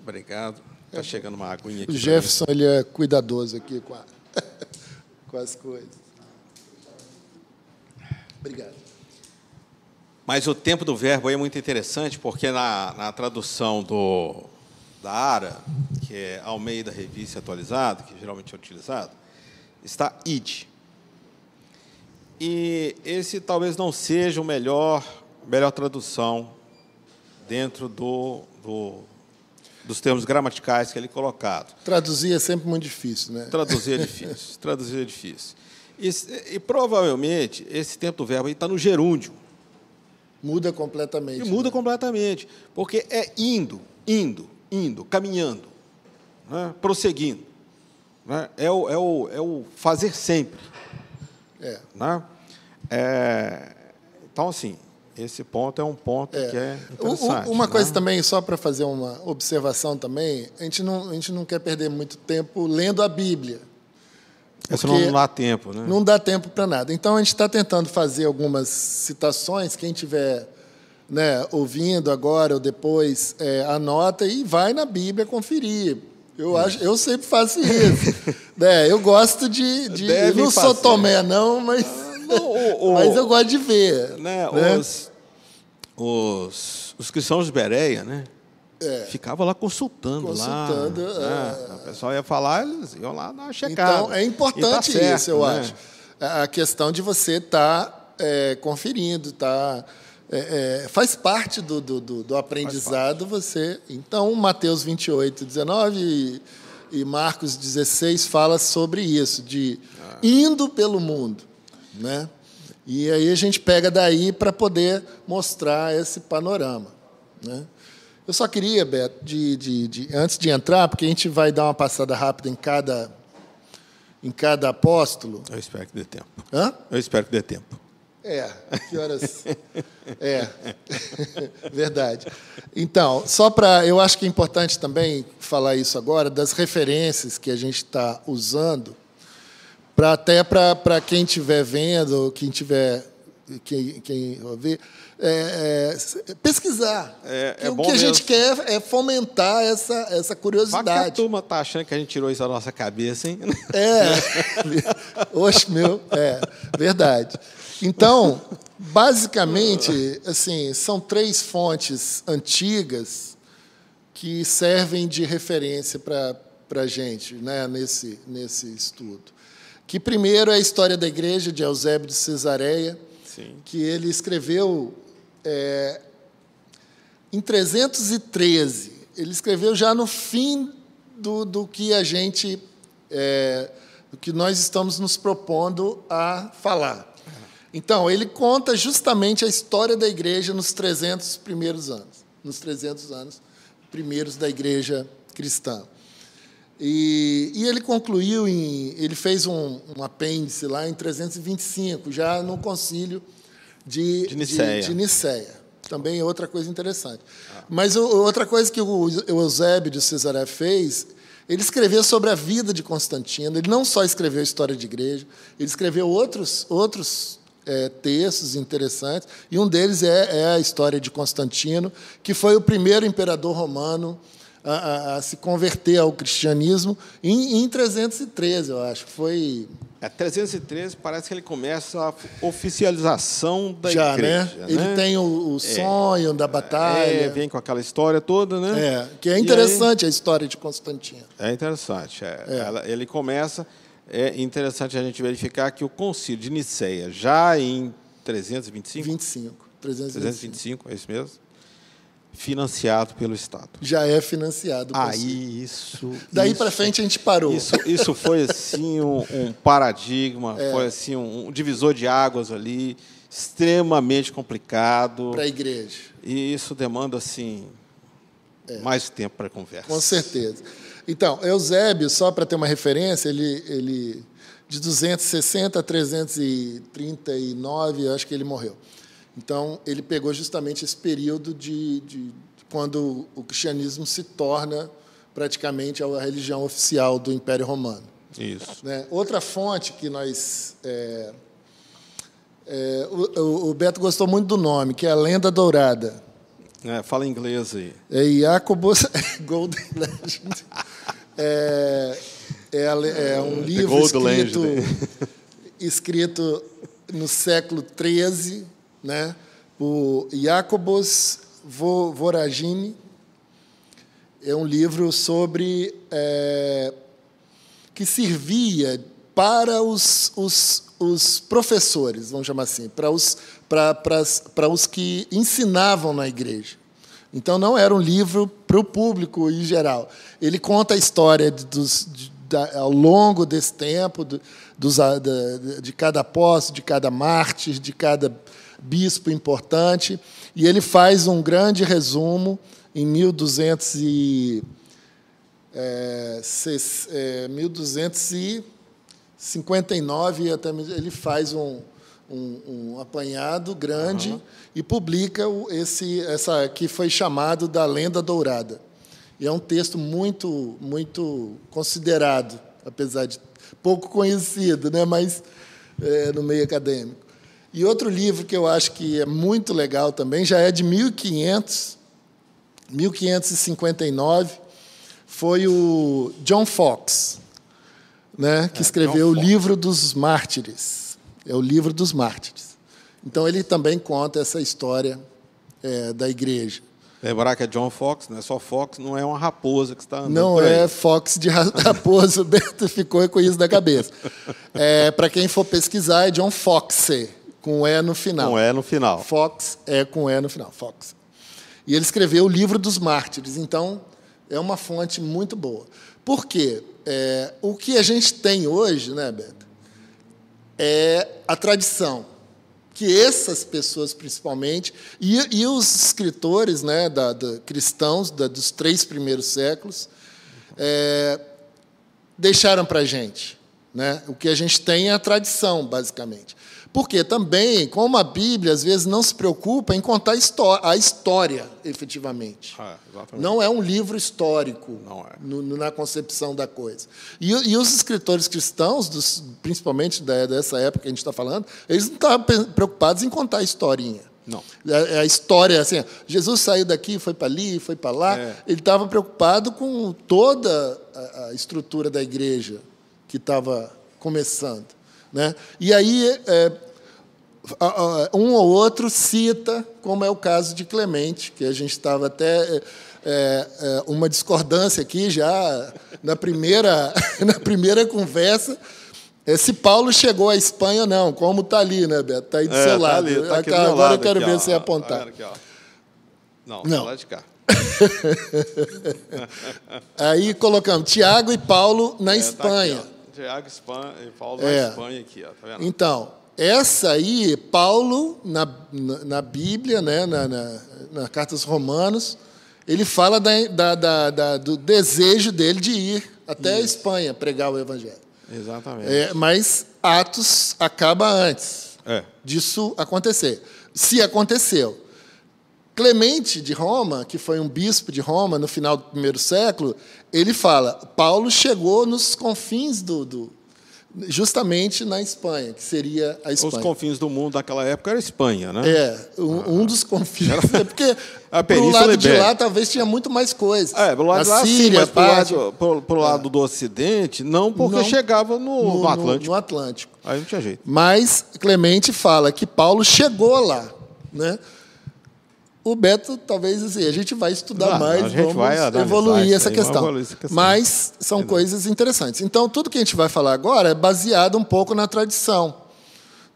Obrigado. Está chegando uma aguinha aqui. O Jefferson ele é cuidadoso aqui com, a, com as coisas. Obrigado. Mas o tempo do verbo aí é muito interessante, porque na, na tradução do, da ARA, que é ao meio da revista atualizada, que geralmente é utilizado, está id. E esse talvez não seja o melhor, melhor tradução dentro do, do, dos termos gramaticais que ele colocado. Traduzir é sempre muito difícil, né? Traduzir é difícil. traduzir é difícil. E, e provavelmente esse tempo do verbo está no gerúndio. Muda completamente. E muda né? completamente. Porque é indo, indo, indo, caminhando, né? prosseguindo. Né? É, o, é, o, é o fazer sempre. É. Né? É, então, assim, esse ponto é um ponto é. que é interessante. Uma né? coisa também, só para fazer uma observação também, a gente, não, a gente não quer perder muito tempo lendo a Bíblia. Isso não dá tempo, né? Não dá tempo para nada. Então a gente está tentando fazer algumas citações. Quem tiver né, ouvindo agora ou depois, é, anota e vai na Bíblia conferir. Eu, acho, eu sempre faço isso. né, eu gosto de. de eu não fazer. sou Tomé, não, mas. Não, o, o, mas eu gosto de ver. Né, né? Os, os, os cristãos de Bereia, né? É. Ficava lá consultando, consultando lá. Né? É. O pessoal ia falar, eles iam lá dar uma checada. Então, é importante tá certo, isso, eu né? acho. A questão de você estar tá, é, conferindo, tá, é, é, faz parte do, do, do, do aprendizado você. Então, Mateus 28, 19 e, e Marcos 16 fala sobre isso, de ah. indo pelo mundo. Né? E aí a gente pega daí para poder mostrar esse panorama. Né? Eu só queria, Beto, de, de, de, antes de entrar, porque a gente vai dar uma passada rápida em cada, em cada apóstolo. Eu espero que dê tempo. Hã? Eu espero que dê tempo. É, que horas. é, verdade. Então, só para. Eu acho que é importante também falar isso agora, das referências que a gente está usando, para até para quem estiver vendo, quem estiver. Quem, quem ouvir, é, é, pesquisar. É, é o que a mesmo. gente quer é fomentar essa, essa curiosidade. a turma está achando que a gente tirou isso da nossa cabeça, hein? É. Oxe, meu. É, verdade. Então, basicamente, assim, são três fontes antigas que servem de referência para a gente né, nesse, nesse estudo. Que primeiro é a história da igreja de Eusébio de Cesareia, Sim. que ele escreveu é, em 313, ele escreveu já no fim do, do que a gente é, do que nós estamos nos propondo a falar. Então, ele conta justamente a história da igreja nos 300 primeiros anos, nos 300 anos primeiros da igreja cristã. E, e ele concluiu em, ele fez um, um, apêndice lá em 325, já no concílio de, de Nicéia. De, de Nicéia. Também é outra coisa interessante. Ah. Mas o, outra coisa que o Eusébio de Cesaré fez, ele escreveu sobre a vida de Constantino. Ele não só escreveu a história de igreja, ele escreveu outros, outros é, textos interessantes, e um deles é, é, a história de Constantino, que foi o primeiro imperador romano a, a, a se converter ao cristianismo em, em 313, eu acho. Foi é, 313 parece que ele começa a oficialização da Já, igreja. Né? Ele tem o, o é. sonho é, da batalha. É, vem com aquela história toda, né? É, que é interessante aí, a história de Constantino. É interessante. É. é. Ela, ele começa. É interessante a gente verificar que o concílio de Nicéia, já em 325. 25. 325, 325 é isso mesmo? Financiado pelo Estado. Já é financiado. Aí isso. Daí para frente a gente parou. Isso, isso foi assim um, um paradigma, é. foi assim um, um, divisor de águas ali, extremamente complicado. Para a igreja. E isso demanda assim é. mais tempo para conversa. Com certeza. Então, Eusébio, só para ter uma referência, ele, ele de 260 a 339, acho que ele morreu. Então, ele pegou justamente esse período de, de, quando o cristianismo se torna praticamente a religião oficial do Império Romano. Isso. Né? Outra fonte que nós. É, é, o, o, Beto gostou muito do nome, que é a Lenda Dourada. É, fala inglês aí. É Jacobus Golden Legend. É, é, é um livro escrito, escrito no século XIII né? o Jacobus Voragine, é um livro sobre é, que servia para os, os, os, professores, vamos chamar assim, para os, para, para, para os que ensinavam na igreja. Então, não era um livro para o público em geral. Ele conta a história dos, de, da, ao longo desse tempo, de, dos, de, de cada apóstolo, de cada mártir, de cada bispo importante, e ele faz um grande resumo em 1200 e, é, é, 1259, até, ele faz um, um, um apanhado grande uhum. e publica esse, essa que foi chamado da Lenda Dourada. E é um texto muito, muito considerado, apesar de pouco conhecido, né? mas é, no meio acadêmico. E outro livro que eu acho que é muito legal também, já é de 1500, 1559, foi o John Fox, né, que é, escreveu o livro dos mártires. É o livro dos mártires. Então ele também conta essa história é, da igreja. Lembrar que é John Fox, não é só Fox, não é uma raposa que está andando. Não é Fox de raposa, o Beto ficou com isso da cabeça. É, Para quem for pesquisar, é John Foxe, com E no final. Com E no final. Fox é com E no final. Fox. E ele escreveu o livro dos mártires. Então, é uma fonte muito boa. Por quê? É, o que a gente tem hoje, né, Beto, é a tradição. Que essas pessoas, principalmente, e, e os escritores né, da, da cristãos da, dos três primeiros séculos, é, deixaram para a gente. Né? O que a gente tem é a tradição, basicamente. Porque também, como a Bíblia às vezes não se preocupa em contar a história, efetivamente. Ah, não é um livro histórico é. no, na concepção da coisa. E, e os escritores cristãos, dos, principalmente dessa época que a gente está falando, eles não estavam preocupados em contar a historinha. Não. A, a, história, assim, Jesus saiu daqui, foi para ali, foi para lá. É. Ele estava preocupado com toda a, a estrutura da igreja que estava começando. Né? E aí, é, um ou outro cita, como é o caso de Clemente, que a gente estava até é, é, uma discordância aqui já na primeira, na primeira conversa. É, se Paulo chegou à Espanha ou não, como está ali, né, Beto? Está aí do é, seu tá lado. Ali, tá Agora lado eu quero aqui, ver ó, se apontar. Aqui, não, não. Lá de cá. aí colocamos Tiago e Paulo na é, Espanha. Tá aqui, Tiago Espanha, Paulo É. na Espanha aqui, ó, tá vendo? Então, essa aí, Paulo, na, na, na Bíblia, né, na, na, na Carta aos Romanos, ele fala da, da, da- da- do desejo dele de ir até a Espanha pregar o Evangelho. Exatamente. É, mas Atos acaba antes É. disso acontecer. Se aconteceu. Clemente de Roma, que foi um bispo de Roma no final do primeiro século, ele fala: Paulo chegou nos confins do, do- justamente na Espanha, que seria a Os Espanha. confins do mundo daquela época era a Espanha, né? É, um, um dos confins. É porque A pro lado de Ibérica. lá talvez tinha muito mais coisas. É, pelo lado a de lá sim, Síria, mas pro lado, pro, pro lado do Ocidente, não, porque Não. chegava no, no, no no- Atlântico. no Atlântico. Aí não tinha jeito. Mas Clemente fala que Paulo chegou lá, né? O Beto, talvez assim, a gente vai estudar Ah, mais, vamos vai evoluir essa aí, questão. evoluir essa questão. Mas são coisas interessantes. Então, tudo que a gente vai falar agora é baseado um pouco na tradição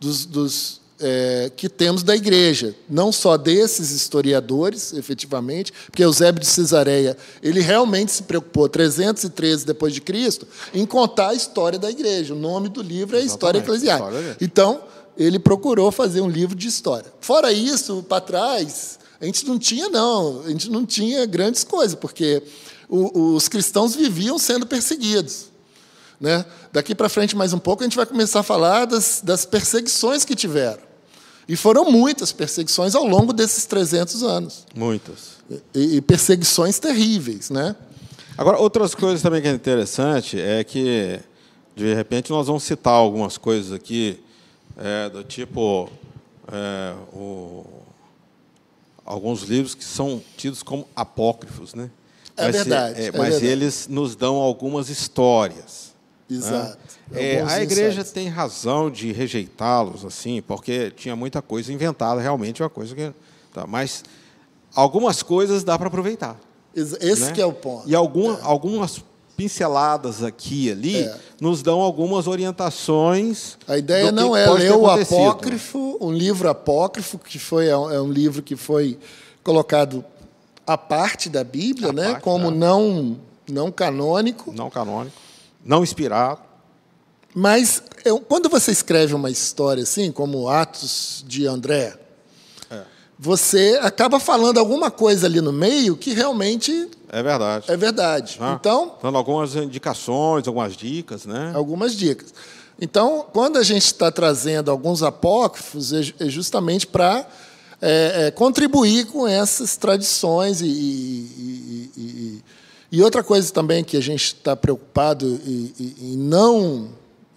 dos, dos, é, que temos da igreja, não só desses historiadores, efetivamente, porque Eusébio de Cesareia ele realmente se preocupou 313 depois de Cristo em contar a história da igreja. O nome do livro é História Eclesiástica. História. Então ele procurou fazer um livro de história. Fora isso, para trás a gente não tinha não, a gente não tinha grandes coisas, porque o- os cristãos viviam sendo perseguidos. Né? Daqui para frente, mais um pouco, a gente vai começar a falar das, das perseguições que tiveram. E foram muitas perseguições ao longo desses 300 anos. Muitas. E, e perseguições terríveis. Né? Agora, outras coisas também que é interessante é que, de repente, nós vamos citar algumas coisas aqui, é, do tipo, é, o- alguns livros que são tidos como apócrifos, né? É Mas, verdade, é, é mas verdade. eles nos dão algumas histórias. né? Exato. É, Alguns a igreja insights. tem razão de rejeitá-los, assim, porque tinha muita coisa inventada, realmente uma coisa que. Tá, mas algumas coisas dá para aproveitar. Esse né? que é o ponto. E algum, algumas pinceladas aqui e ali É. nos dão algumas orientações. A ideia não é ler o apócrifo, um livro apócrifo, que foi, é um é um livro que foi colocado à parte da Bíblia, À né, como é. não, não canônico. Não canônico, não inspirado. Mas eu- quando você escreve uma história assim, como Atos de André. Você acaba falando alguma coisa ali no meio que realmente É verdade. é verdade. Ah, Então, Dando algumas indicações, algumas dicas, né? algumas dicas. Então, quando a gente está trazendo alguns apócrifos, é é justamente para contribuir com essas tradições e, e- e- e- outra coisa também que a gente está preocupado em, não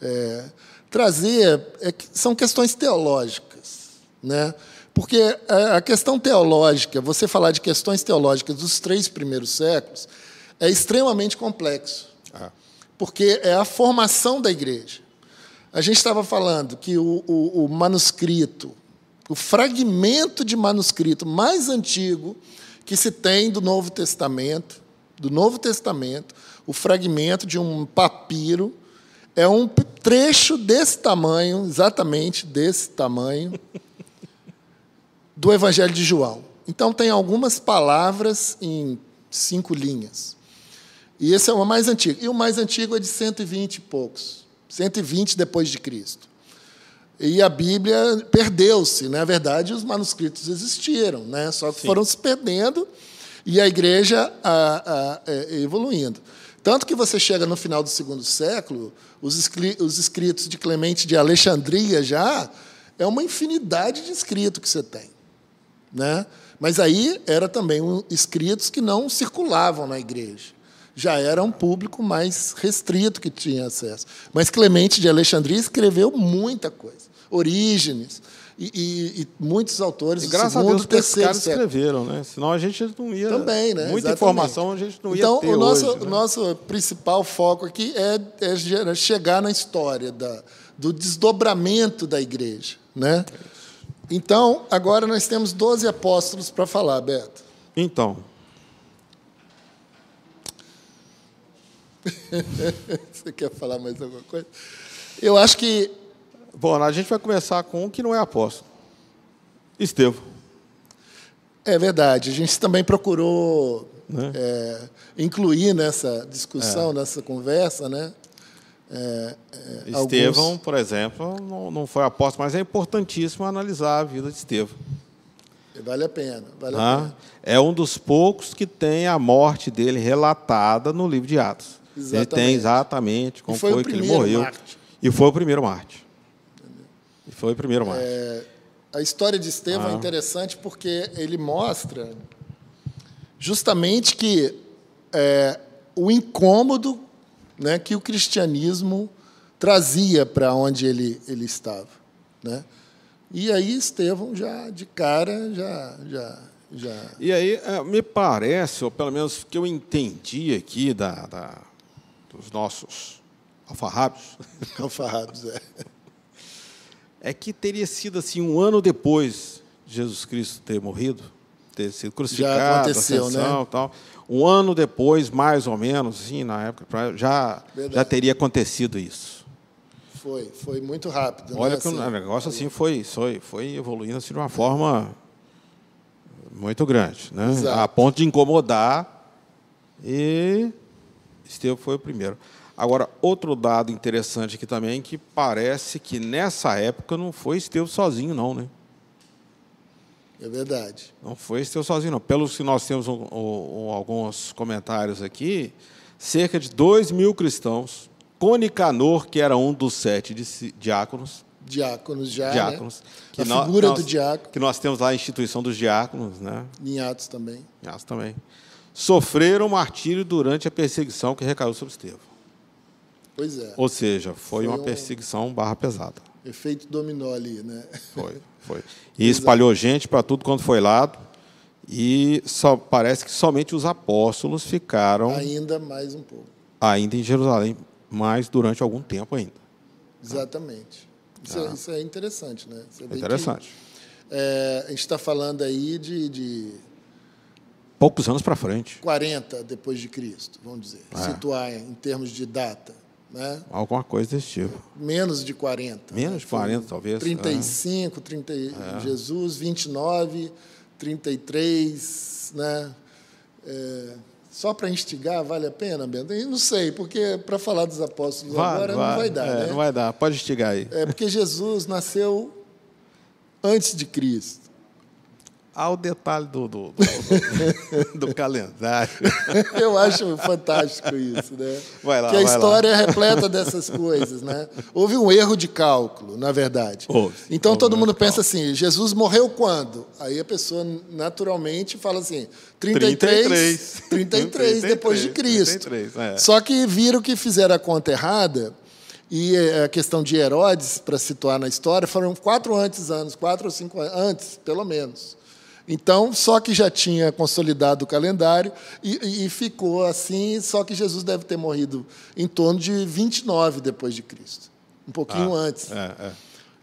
é, trazer é que são questões teológicas, né? Porque a a questão teológica, você falar de questões teológicas dos três primeiros séculos, é extremamente complexo É. porque é a formação da igreja. A gente estava falando que o, o- o manuscrito, o fragmento de manuscrito mais antigo que se tem do Novo Testamento, do Novo Testamento, o fragmento de um papiro, é um trecho desse tamanho, exatamente desse tamanho, do Evangelho de João. Então, tem algumas palavras em cinco linhas. E esse é o mais antigo. E o mais antigo é de 120 e poucos. 120 depois de Cristo. E a Bíblia perdeu-se. Na verdade, os manuscritos existiram, né? só que Sim. foram se perdendo e a igreja a, a, é, evoluindo. Tanto que você chega no final do segundo século, os, os escritos de Clemente de Alexandria já é uma infinidade de escritos que você tem né? Mas aí era também um, escritos que não circulavam na igreja. Já era um público mais restrito que tinha acesso. Mas Clemente de Alexandria escreveu muita coisa. Orígenes e, e- e muitos autores E graças a segundo, Deus que esses terceiro caras século. escreveram, né? Senão a gente não ia. Também, né? Muita Exatamente. informação a gente não ia então, ter o nosso, hoje. o né? nosso principal foco aqui é, é chegar na história da, do desdobramento da igreja. Né? Então, agora nós temos 12 apóstolos para falar, Beto. Então, Você quer falar mais alguma coisa? Eu acho que bom, a gente vai começar com um que não é apóstolo. Estevão. é verdade. A gente também procurou Né? é, incluir nessa discussão, nessa conversa, né? É, é, Estevão, alguns... por exemplo, não, não foi apóstolo, mas é importantíssimo analisar a vida de Estevão. Vale a pena. Vale ah, a pena. É um dos poucos que tem a morte dele relatada no livro de Atos. Exatamente. Ele tem exatamente como foi, foi que ele morreu. Marte. E foi o primeiro Marte. E foi o primeiro Marte. É, a história de Estevão é ah. é interessante porque ele mostra justamente que é, o incômodo né, que o cristianismo trazia para onde ele, ele estava. Né? E aí Estevão já de cara já já já. E aí é, me parece, ou pelo menos que eu entendi aqui da, da dos nossos alfarrábios, alfarrábios é, é que teria sido assim um ano depois de Jesus Cristo ter morrido, ter sido crucificado, já aconteceu, ascensão, né? tal. Um ano depois, mais ou menos, assim, na época, já, já teria acontecido isso. Foi, foi muito rápido. Olha né? que assim, o negócio assim foi, foi, foi evoluindo assim, de uma forma muito grande, né? Exato. a ponto de incomodar e Estevão foi o primeiro. Agora, outro dado interessante aqui também, que parece que nessa época não foi Estevão sozinho, não, né? É verdade. Não foi Estevão sozinho, não. Pelo que nós temos um, um, alguns comentários aqui, cerca de 2 mil cristãos, com Nicanor, que era um dos sete diáconos. Diáconos já, né? diáconos, né? Que a nós, figura do diácono. Que nós temos lá a instituição dos diáconos, né? Em Atos também. Em Atos também. Sofreram martírio durante a perseguição que recaiu sobre Estevão. Pois é. Ou seja, foi, foi uma perseguição um... barra pesada. Efeito dominó ali, né? Foi. Foi. E espalhou gente para tudo quanto foi lado. E só parece que somente os apóstolos ficaram ainda mais um pouco. Ainda em Jerusalém, mas durante algum tempo ainda. Exatamente. Isso, é, ah. é, isso é, interessante, né? É interessante. Que, é, a gente está falando aí de, de poucos anos para frente. 40 depois de Cristo, vamos dizer. É. Situar em termos de data. Né? Alguma coisa desse tipo. Menos de 40. Menos de 40, talvez. 35, é. 30, é. Jesus, 29, 33, né? É, só para instigar, vale a pena, Bento? Eu não sei, porque para falar dos apóstolos vai, agora vai, não vai dar, é, né? Não vai dar, pode instigar aí. É porque Jesus nasceu antes de Cristo ao detalhe do, do, do, do, calendário. Eu acho fantástico isso, né? Vai lá, que a história lá. é repleta dessas coisas, né? Houve um erro de cálculo, na verdade. Houve. Então Houve todo mundo pensa assim: Jesus morreu quando? Aí a pessoa naturalmente fala assim: 33, 33, 33, 33 depois de Cristo. 33, é. Só que viram que fizeram a conta errada. E a questão de Herodes, para situar na história, foram quatro antes anos, quatro ou cinco antes, pelo menos. Então, só que já tinha consolidado o calendário e, e, ficou assim, só que Jesus deve ter morrido em torno de 29 depois de Cristo, um pouquinho ah, antes. É, é.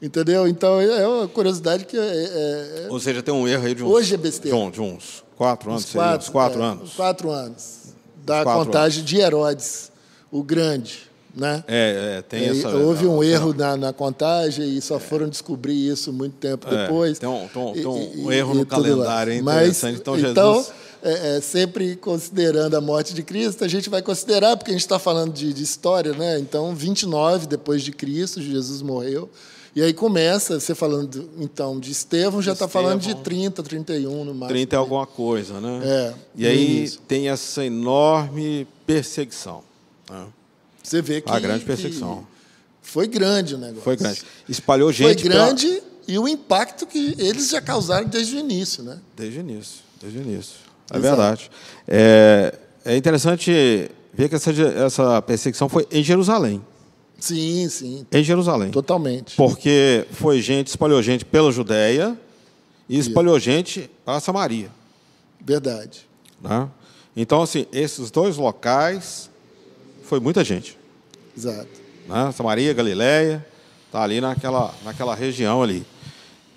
Entendeu? Então, é uma curiosidade que... É, é, é Ou seja, tem um erro aí de uns, hoje é besteira. De, de uns quatro anos, uns quatro, uns quatro anos. Quatro anos. Da quatro contagem anos. de Herodes, o grande. Né? É, é tem essa. Houve um erro na, na contagem e só foram descobrir isso muito tempo é, depois. Tem um, tem um, tem um e, erro e, no calendário, hein? Mas, então, Jesus... então é, é, sempre considerando a morte de Cristo, a gente vai considerar, porque a gente está falando de, de, história, né? Então, 29 depois de Cristo, Jesus morreu. E aí começa, você falando então de Estevão, já está falando de 30, 31 no máximo. 30 é alguma coisa, né? É. E aí isso. tem essa enorme perseguição. Né? Você vê que. A grande perseguição. Foi grande o negócio. Foi grande. Espalhou gente. Foi grande pela... e o impacto que eles já causaram desde o início, né? Desde o início. Desde o início. É Exato. verdade. É, é interessante ver que essa, essa perseguição foi em Jerusalém. Sim, sim. Em Jerusalém. Totalmente. Porque foi gente, espalhou gente pela Judéia e espalhou gente para Samaria. Verdade. Né? Então, assim, esses dois locais foi muita gente. Exato. Né? Samaria, Galiléia, tá ali naquela, naquela região ali.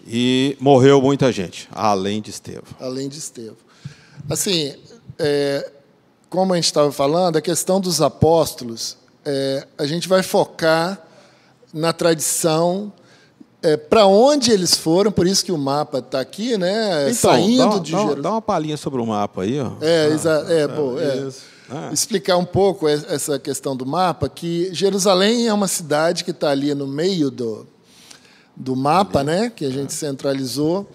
E morreu muita gente, além de Estevão. Além de Estevão. Assim, é, como a gente estava falando, a questão dos apóstolos, é, a gente vai focar na tradição é, para onde eles foram, por isso que o mapa está aqui, né? Então, Saindo dá, de Jerusalém. Dá uma palhinha sobre o mapa aí, ó. É, ah, é, é, pô, é. Ah. explicar um pouco essa questão do mapa, que Jerusalém é uma cidade que está ali no meio do, do mapa, ali. né, que a gente centralizou,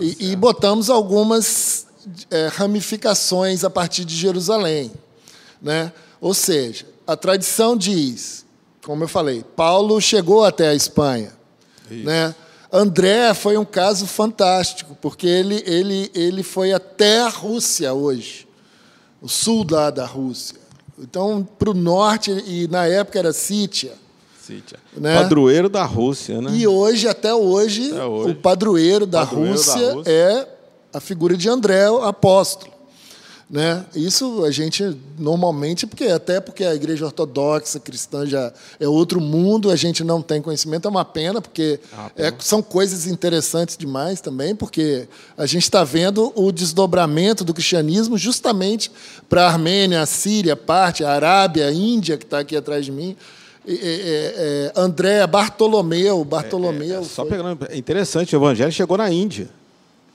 e, e botamos algumas é, ramificações a partir de Jerusalém. Né? Ou seja, a tradição diz, como eu falei, Paulo chegou até a Espanha. Né? André foi um caso fantástico, porque ele, ele, ele foi até a Rússia hoje, o sul da, da Rússia. Então, para o norte, e na época era Sítia. Sítia. Né? Padroeiro da Rússia, né? E hoje, até hoje, até hoje. o padroeiro, da, padroeiro Rússia da Rússia é a figura de André, o apóstolo. Né? Isso a gente normalmente, porque até porque a igreja ortodoxa cristã já é outro mundo, a gente não tem conhecimento, é uma pena, porque ah, é, são coisas interessantes demais também, porque a gente está vendo o desdobramento do cristianismo justamente para a Armênia, a Síria, parte, a Arábia, a Índia, que está aqui atrás de mim. É, é, André, Bartolomeu, Bartolomeu. É, só foi... pegando, é interessante, o evangelho chegou na Índia.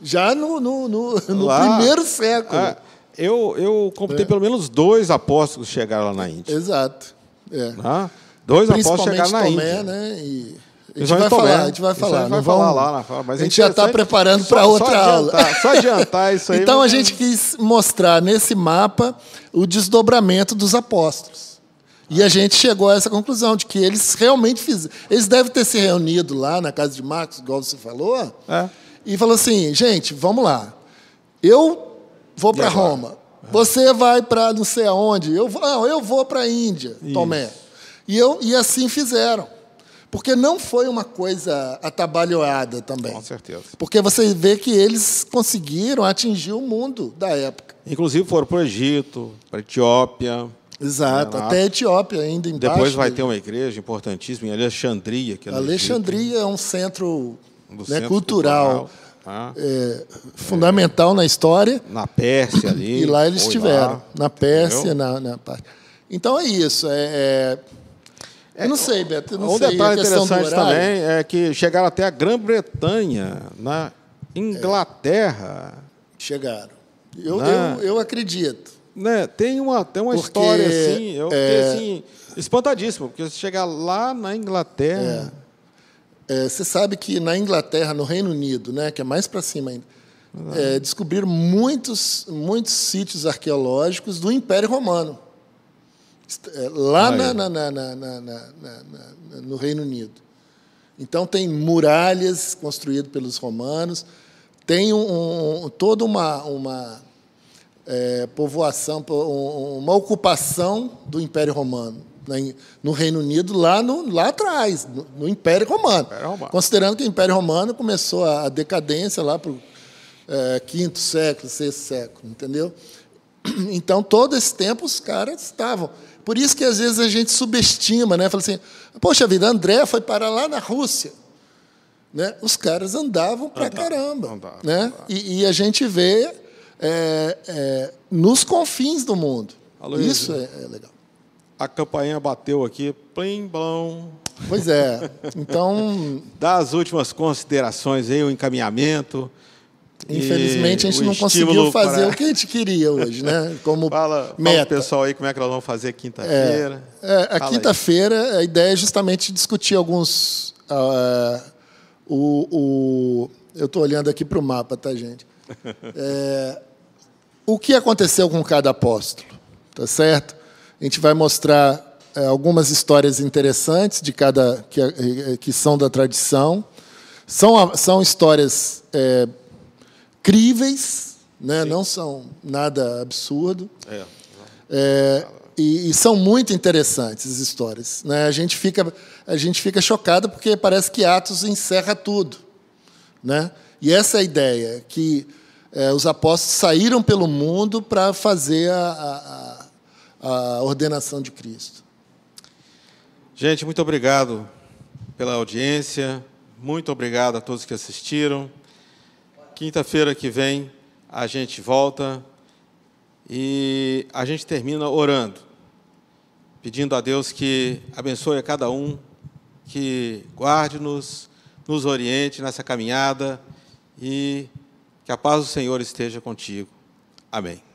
Já no, no, no, no primeiro século. Ah, eu, eu computei é. pelo menos dois apóstolos que chegaram lá na Índia. Exato. É. Ah, dois apóstolos chegaram na Tomé, Índia. Né? E... A gente, vai falar, a gente vai falar, a gente vai falar lá na fala, mas a gente já está preparando para outra só aula. Só adiantar isso aí. então a gente quis mostrar nesse mapa o desdobramento dos apóstolos. E a gente chegou a essa conclusão de que eles realmente fizeram. Eles devem ter se reunido lá na casa de Marcos, igual você falou, é. e falou assim: gente, vamos lá. Eu vou para Roma. Você vai para não sei aonde. Eu, não, eu vou para a Índia, Isso. Tomé. E, eu, e assim fizeram. Porque não foi uma coisa atabalhoada também. Com certeza. Porque você vê que eles conseguiram atingir o mundo da época. Inclusive foram para o Egito, para a Etiópia. Exato, né, até a Etiópia ainda embaixo. Depois vai ter uma igreja importantíssima em Alexandria. Que é Alexandria é um centro, né, centro cultural. cultural ah. é, fundamental na história. Na Pérsia ali. E lá eles estiveram. Lá, na Pérsia, na, na, Então é isso. É, é, eu não sei, Beto. não um sei, detalhe interessante também é que chegaram até a Grã-Bretanha, na Inglaterra. Chegaram. Eu, na, eu, eu acredito. Né, tem uma, tem uma porque, história assim, eu fiquei é, assim, espantadíssimo, porque você chegar lá na Inglaterra. É. Você sabe que na Inglaterra, no Reino Unido, né, que é mais para cima ainda, é, descobriram muitos, muitos sítios arqueológicos do Império Romano, é, lá ah, na, na, na, no Reino Unido. Então, tem muralhas construídas pelos romanos, tem um, um, toda uma, uma é, povoação, uma ocupação do Império Romano no Reino Unido, lá, no, lá atrás, no, no Império, Romano. Império Romano. Considerando que o Império Romano começou a, a decadência lá para o é, quinto século, sexto século, entendeu? Então, todo esse tempo, os caras estavam. Por isso que, às vezes, a gente subestima, né? Fala assim, poxa vida, André foi parar lá na Rússia. Né? Os caras andavam para caramba. Andava, né? Andava. E, e, a gente vê é, é, nos confins do mundo. Isso é, é legal a campainha bateu aqui, plim, blão. Pois é. Então. Dá as últimas considerações aí, o encaminhamento. Infelizmente, a gente não conseguiu fazer para... o que a gente queria hoje, né? Como fala, meta. Fala pessoal aí como é que nós vamos fazer quinta-feira. É, é, a quinta-feira, a ideia é justamente discutir alguns. Uh, o, o, eu estou olhando aqui para o mapa, tá, gente? É, o que aconteceu com cada apóstolo, tá certo? A gente vai mostrar é, algumas histórias interessantes de cada que, é, que são da tradição. São, são histórias é, críveis, né? não são nada absurdo. É. É, e, e, são muito interessantes as histórias. Né? A, gente fica, a gente fica chocado porque parece que Atos encerra tudo. Né? E essa é a ideia, que é, os apóstolos saíram pelo mundo para fazer a, a a ordenação de Cristo. Gente, muito obrigado pela audiência, muito obrigado a todos que assistiram. Quinta-feira que vem a gente volta e a gente termina orando, pedindo a Deus que abençoe a cada um, que guarde-nos, nos oriente nessa caminhada e que a paz do Senhor esteja contigo. Amém.